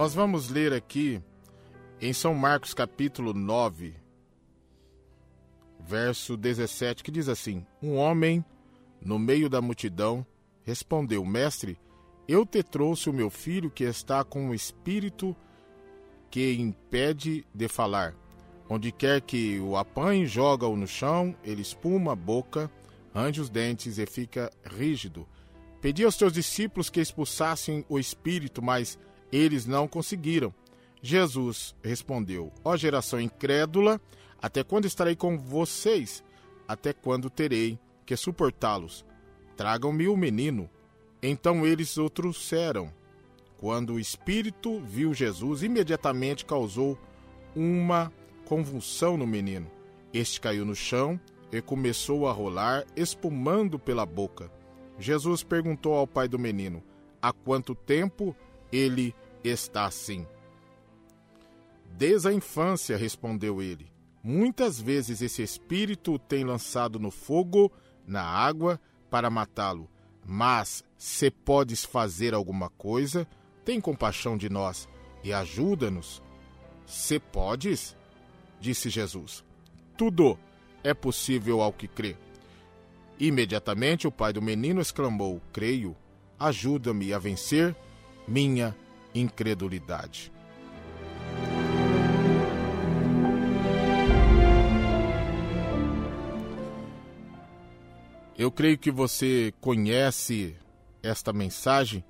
Nós vamos ler aqui em São Marcos capítulo 9, verso 17, que diz assim: Um homem no meio da multidão respondeu: Mestre, eu te trouxe o meu filho que está com um espírito que impede de falar. Onde quer que o apanhe, joga-o no chão, ele espuma a boca, range os dentes e fica rígido. Pedi aos teus discípulos que expulsassem o espírito, mas eles não conseguiram. Jesus respondeu: Ó geração incrédula, até quando estarei com vocês? Até quando terei que suportá-los? Tragam-me o menino. Então eles o trouxeram. Quando o espírito viu Jesus, imediatamente causou uma convulsão no menino. Este caiu no chão e começou a rolar, espumando pela boca. Jesus perguntou ao pai do menino: Há quanto tempo ele está assim? Desde a infância, respondeu ele. Muitas vezes esse espírito tem lançado no fogo, na água, para matá-lo. Mas, se podes fazer alguma coisa, tem compaixão de nós e ajuda-nos. Se podes, disse Jesus. Tudo é possível ao que crê. Imediatamente o pai do menino exclamou: Creio, ajuda-me a vencer minha incredulidade. Eu creio que você conhece esta mensagem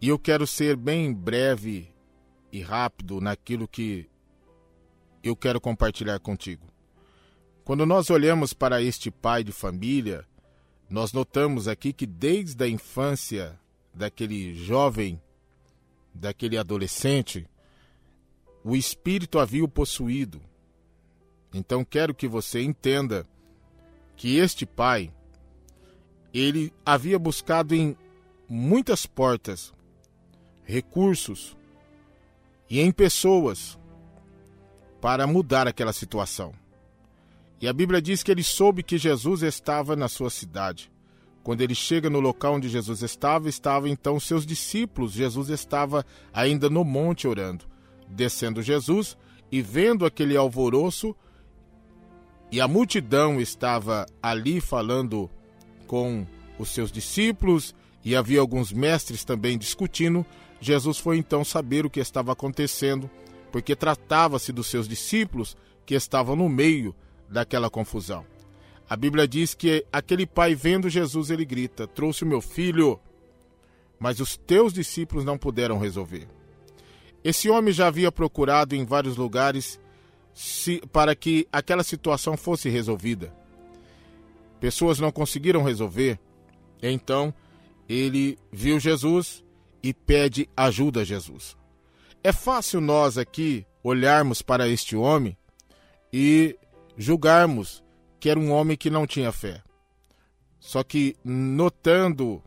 e eu quero ser bem breve e rápido naquilo que eu quero compartilhar contigo. Quando nós olhamos para este pai de família, nós notamos aqui que desde a infância daquele jovem, daquele adolescente, o espírito havia o possuído. Então quero que você entenda que este pai ele havia buscado em muitas portas recursos e em pessoas para mudar aquela situação. E a Bíblia diz que ele soube que Jesus estava na sua cidade. Quando ele chega no local onde Jesus estava, estavam então seus discípulos. Jesus estava ainda no monte orando. Descendo Jesus e vendo aquele alvoroço, e a multidão estava ali falando com os seus discípulos, e havia alguns mestres também discutindo. Jesus foi então saber o que estava acontecendo porque tratava-se dos seus discípulos que estavam no meio daquela confusão. A Bíblia diz que aquele pai vendo Jesus, ele grita: Trouxe o meu filho, mas os teus discípulos não puderam resolver. Esse homem já havia procurado em vários lugares se, para que aquela situação fosse resolvida. Pessoas não conseguiram resolver, então ele viu Jesus e pede ajuda a Jesus. É fácil nós aqui olharmos para este homem e julgarmos que era um homem que não tinha fé. Só que notando,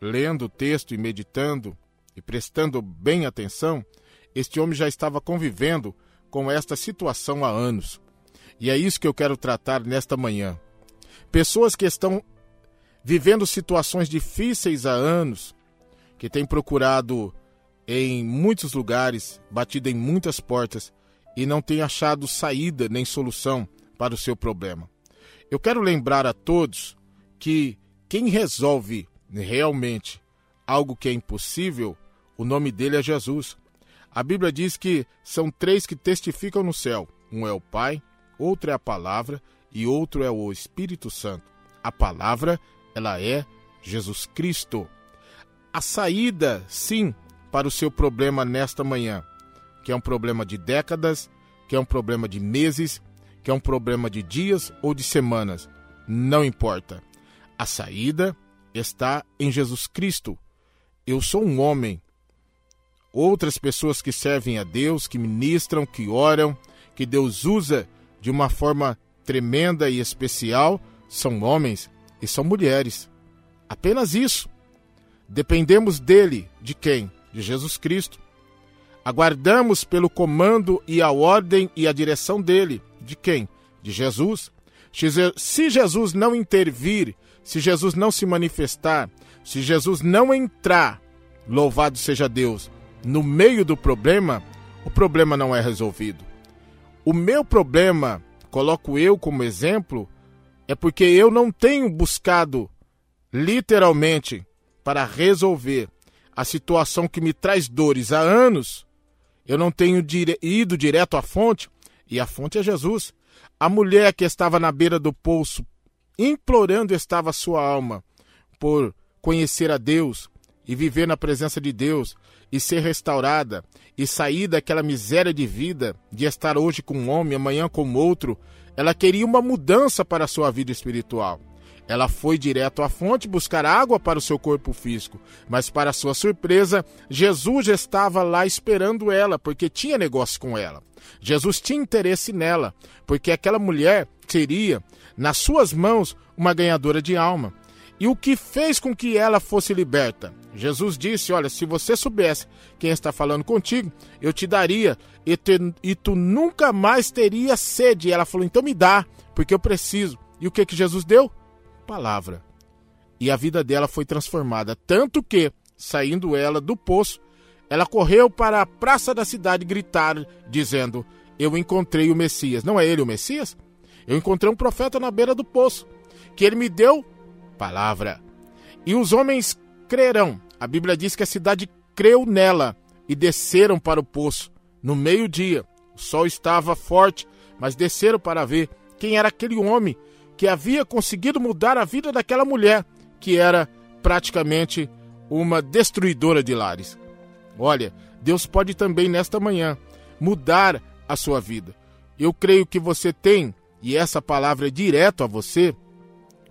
lendo o texto e meditando e prestando bem atenção, este homem já estava convivendo com esta situação há anos. E é isso que eu quero tratar nesta manhã. Pessoas que estão vivendo situações difíceis há anos, que têm procurado em muitos lugares, batido em muitas portas e não tem achado saída nem solução para o seu problema. Eu quero lembrar a todos que quem resolve realmente algo que é impossível, o nome dele é Jesus. A Bíblia diz que são três que testificam no céu: um é o Pai, outro é a palavra e outro é o Espírito Santo. A palavra, ela é Jesus Cristo. A saída, sim, para o seu problema nesta manhã, que é um problema de décadas, que é um problema de meses, que é um problema de dias ou de semanas. Não importa. A saída está em Jesus Cristo. Eu sou um homem. Outras pessoas que servem a Deus, que ministram, que oram, que Deus usa de uma forma tremenda e especial, são homens e são mulheres. Apenas isso. Dependemos dele, de quem? de Jesus Cristo. Aguardamos pelo comando e a ordem e a direção dele. De quem? De Jesus. Se Jesus não intervir, se Jesus não se manifestar, se Jesus não entrar, louvado seja Deus, no meio do problema, o problema não é resolvido. O meu problema, coloco eu como exemplo, é porque eu não tenho buscado literalmente para resolver a situação que me traz dores há anos. Eu não tenho dire ido direto à fonte, e a fonte é Jesus. A mulher que estava na beira do poço, implorando estava sua alma por conhecer a Deus e viver na presença de Deus e ser restaurada e sair daquela miséria de vida de estar hoje com um homem, amanhã com outro, ela queria uma mudança para a sua vida espiritual. Ela foi direto à fonte buscar água para o seu corpo físico, mas para sua surpresa, Jesus já estava lá esperando ela, porque tinha negócio com ela. Jesus tinha interesse nela, porque aquela mulher seria, nas suas mãos, uma ganhadora de alma. E o que fez com que ela fosse liberta? Jesus disse: Olha, se você soubesse quem está falando contigo, eu te daria e, te, e tu nunca mais teria sede. E ela falou: Então me dá, porque eu preciso. E o que, que Jesus deu? Palavra. E a vida dela foi transformada. Tanto que, saindo ela do poço, ela correu para a praça da cidade gritar, dizendo: Eu encontrei o Messias. Não é ele o Messias? Eu encontrei um profeta na beira do poço, que ele me deu palavra. E os homens crerão. A Bíblia diz que a cidade creu nela e desceram para o poço. No meio-dia, o sol estava forte, mas desceram para ver quem era aquele homem que havia conseguido mudar a vida daquela mulher, que era praticamente uma destruidora de lares. Olha, Deus pode também nesta manhã mudar a sua vida. Eu creio que você tem, e essa palavra é direto a você,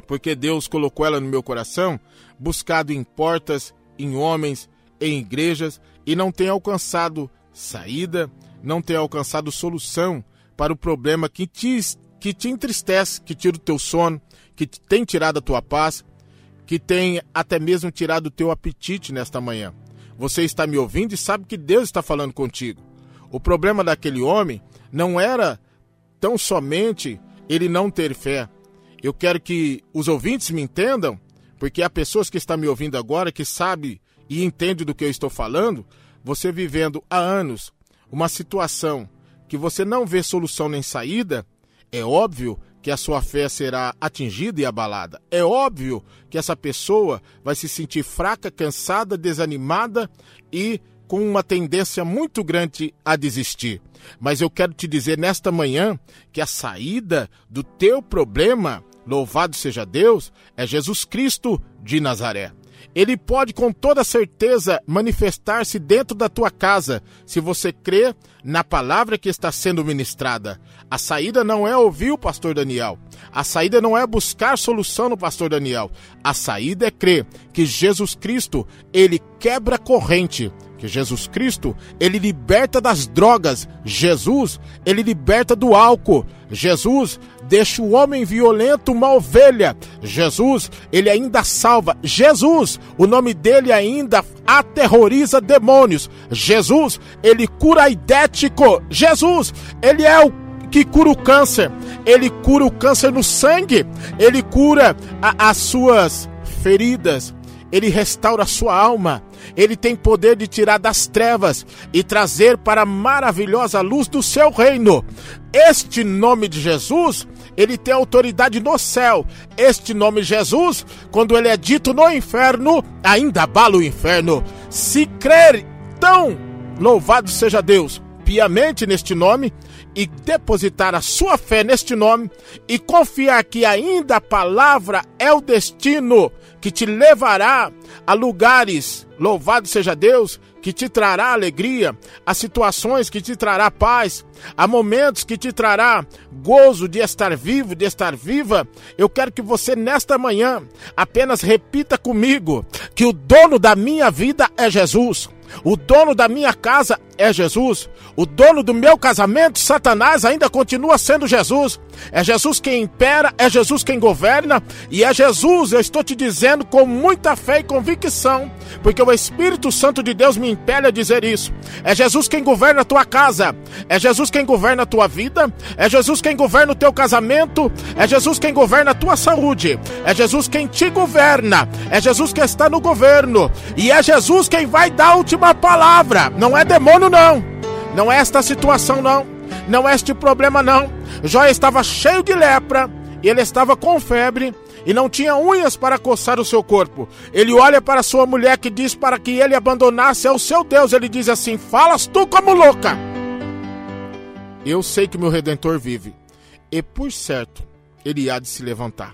porque Deus colocou ela no meu coração, buscado em portas, em homens, em igrejas e não tem alcançado saída, não tem alcançado solução para o problema que te, que te entristece, que tira o teu sono, que tem tirado a tua paz, que tem até mesmo tirado o teu apetite nesta manhã. Você está me ouvindo e sabe que Deus está falando contigo. O problema daquele homem não era tão somente ele não ter fé, eu quero que os ouvintes me entendam, porque há pessoas que estão me ouvindo agora que sabem e entendem do que eu estou falando. Você vivendo há anos uma situação que você não vê solução nem saída, é óbvio que a sua fé será atingida e abalada. É óbvio que essa pessoa vai se sentir fraca, cansada, desanimada e com uma tendência muito grande a desistir. Mas eu quero te dizer nesta manhã que a saída do teu problema louvado seja Deus, é Jesus Cristo de Nazaré. Ele pode com toda certeza manifestar-se dentro da tua casa, se você crê na palavra que está sendo ministrada. A saída não é ouvir o pastor Daniel. A saída não é buscar solução no pastor Daniel. A saída é crer que Jesus Cristo, ele quebra corrente, que Jesus Cristo, ele liberta das drogas. Jesus, ele liberta do álcool. Jesus deixa o homem violento uma ovelha. Jesus, ele ainda salva. Jesus, o nome dele ainda aterroriza demônios. Jesus, ele cura idético. Jesus, ele é o que cura o câncer. Ele cura o câncer no sangue. Ele cura a, as suas feridas. Ele restaura a sua alma. Ele tem poder de tirar das trevas e trazer para a maravilhosa luz do seu reino. Este nome de Jesus, ele tem autoridade no céu. Este nome Jesus, quando ele é dito no inferno, ainda abala o inferno. Se crer, tão louvado seja Deus, piamente neste nome, e depositar a sua fé neste nome e confiar que ainda a palavra é o destino que te levará a lugares, louvado seja Deus, que te trará alegria, a situações que te trará paz, a momentos que te trará gozo de estar vivo, de estar viva. Eu quero que você nesta manhã apenas repita comigo que o dono da minha vida é Jesus. O dono da minha casa é Jesus. O dono do meu casamento, Satanás, ainda continua sendo Jesus. É Jesus quem impera, é Jesus quem governa, e é Jesus, eu estou te dizendo com muita fé e convicção, porque o Espírito Santo de Deus me impele a dizer isso. É Jesus quem governa a tua casa, é Jesus quem governa a tua vida, é Jesus quem governa o teu casamento, é Jesus quem governa a tua saúde, é Jesus quem te governa, é Jesus que está no governo, e é Jesus quem vai dar a última uma palavra. Não é demônio, não. Não é esta situação, não. Não é este problema, não. Jó estava cheio de lepra. Ele estava com febre e não tinha unhas para coçar o seu corpo. Ele olha para sua mulher que diz para que ele abandonasse ao seu Deus. Ele diz assim: Falas tu como louca. Eu sei que meu redentor vive, e por certo ele há de se levantar.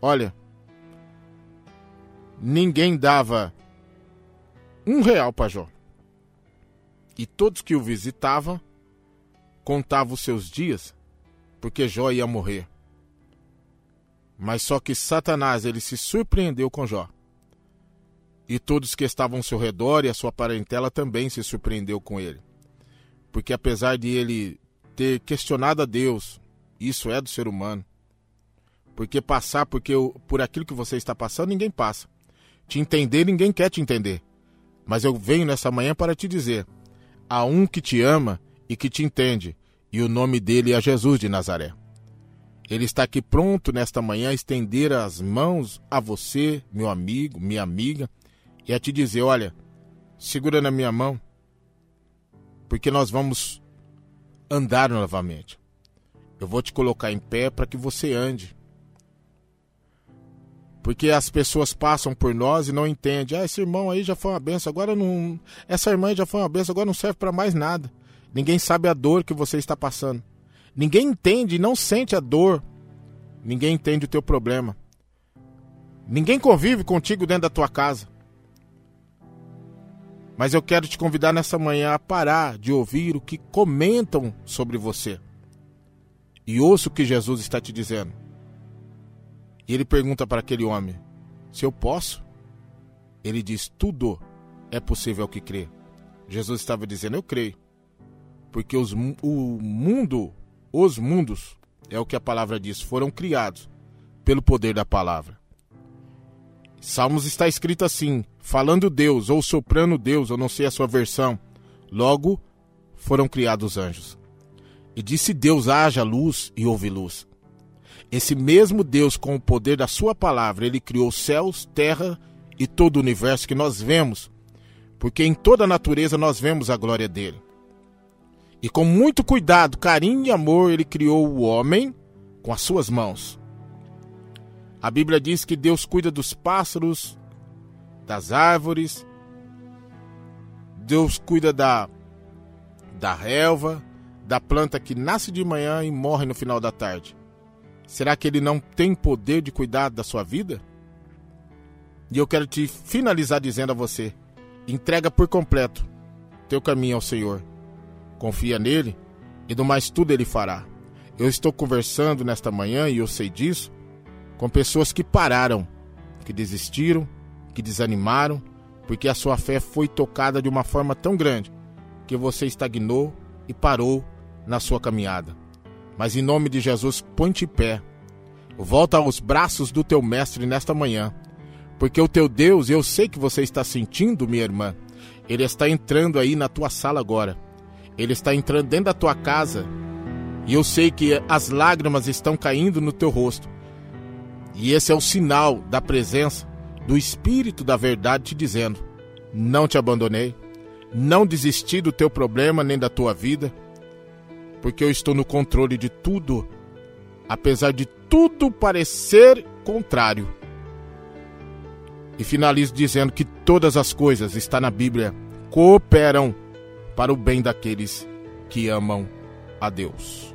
Olha, ninguém dava um real para Jó. E todos que o visitavam contavam os seus dias, porque Jó ia morrer. Mas só que Satanás ele se surpreendeu com Jó. E todos que estavam ao seu redor e a sua parentela também se surpreendeu com ele. Porque apesar de ele ter questionado a Deus, isso é do ser humano. Porque passar porque por aquilo que você está passando, ninguém passa. Te entender, ninguém quer te entender. Mas eu venho nessa manhã para te dizer: há um que te ama e que te entende, e o nome dele é Jesus de Nazaré. Ele está aqui pronto nesta manhã a estender as mãos a você, meu amigo, minha amiga, e a te dizer: olha, segura na minha mão, porque nós vamos andar novamente. Eu vou te colocar em pé para que você ande. Porque as pessoas passam por nós e não entendem. Ah, esse irmão aí já foi uma benção, agora não. Essa irmã já foi uma benção, agora não serve para mais nada. Ninguém sabe a dor que você está passando. Ninguém entende e não sente a dor. Ninguém entende o teu problema. Ninguém convive contigo dentro da tua casa. Mas eu quero te convidar nessa manhã a parar de ouvir o que comentam sobre você. E ouça o que Jesus está te dizendo. E ele pergunta para aquele homem: Se eu posso? Ele diz: Tudo é possível ao que crê. Jesus estava dizendo: Eu creio. Porque os, o mundo, os mundos, é o que a palavra diz, foram criados pelo poder da palavra. Salmos está escrito assim: falando Deus, ou soprando Deus, eu não sei a sua versão. Logo foram criados anjos. E disse Deus: haja luz e houve luz. Esse mesmo Deus, com o poder da Sua palavra, ele criou céus, terra e todo o universo que nós vemos, porque em toda a natureza nós vemos a glória dele. E com muito cuidado, carinho e amor, ele criou o homem com as suas mãos. A Bíblia diz que Deus cuida dos pássaros, das árvores, Deus cuida da, da relva, da planta que nasce de manhã e morre no final da tarde. Será que ele não tem poder de cuidar da sua vida? E eu quero te finalizar dizendo a você: entrega por completo teu caminho ao Senhor. Confia nele e do mais tudo ele fará. Eu estou conversando nesta manhã e eu sei disso com pessoas que pararam, que desistiram, que desanimaram, porque a sua fé foi tocada de uma forma tão grande que você estagnou e parou na sua caminhada. Mas em nome de Jesus, põe-te pé. Volta aos braços do teu mestre nesta manhã. Porque o teu Deus, eu sei que você está sentindo, minha irmã. Ele está entrando aí na tua sala agora. Ele está entrando dentro da tua casa. E eu sei que as lágrimas estão caindo no teu rosto. E esse é o sinal da presença do Espírito da Verdade te dizendo: Não te abandonei, não desisti do teu problema nem da tua vida, porque eu estou no controle de tudo, apesar de tudo parecer contrário. E finalizo dizendo que todas as coisas, está na Bíblia, cooperam para o bem daqueles que amam a Deus.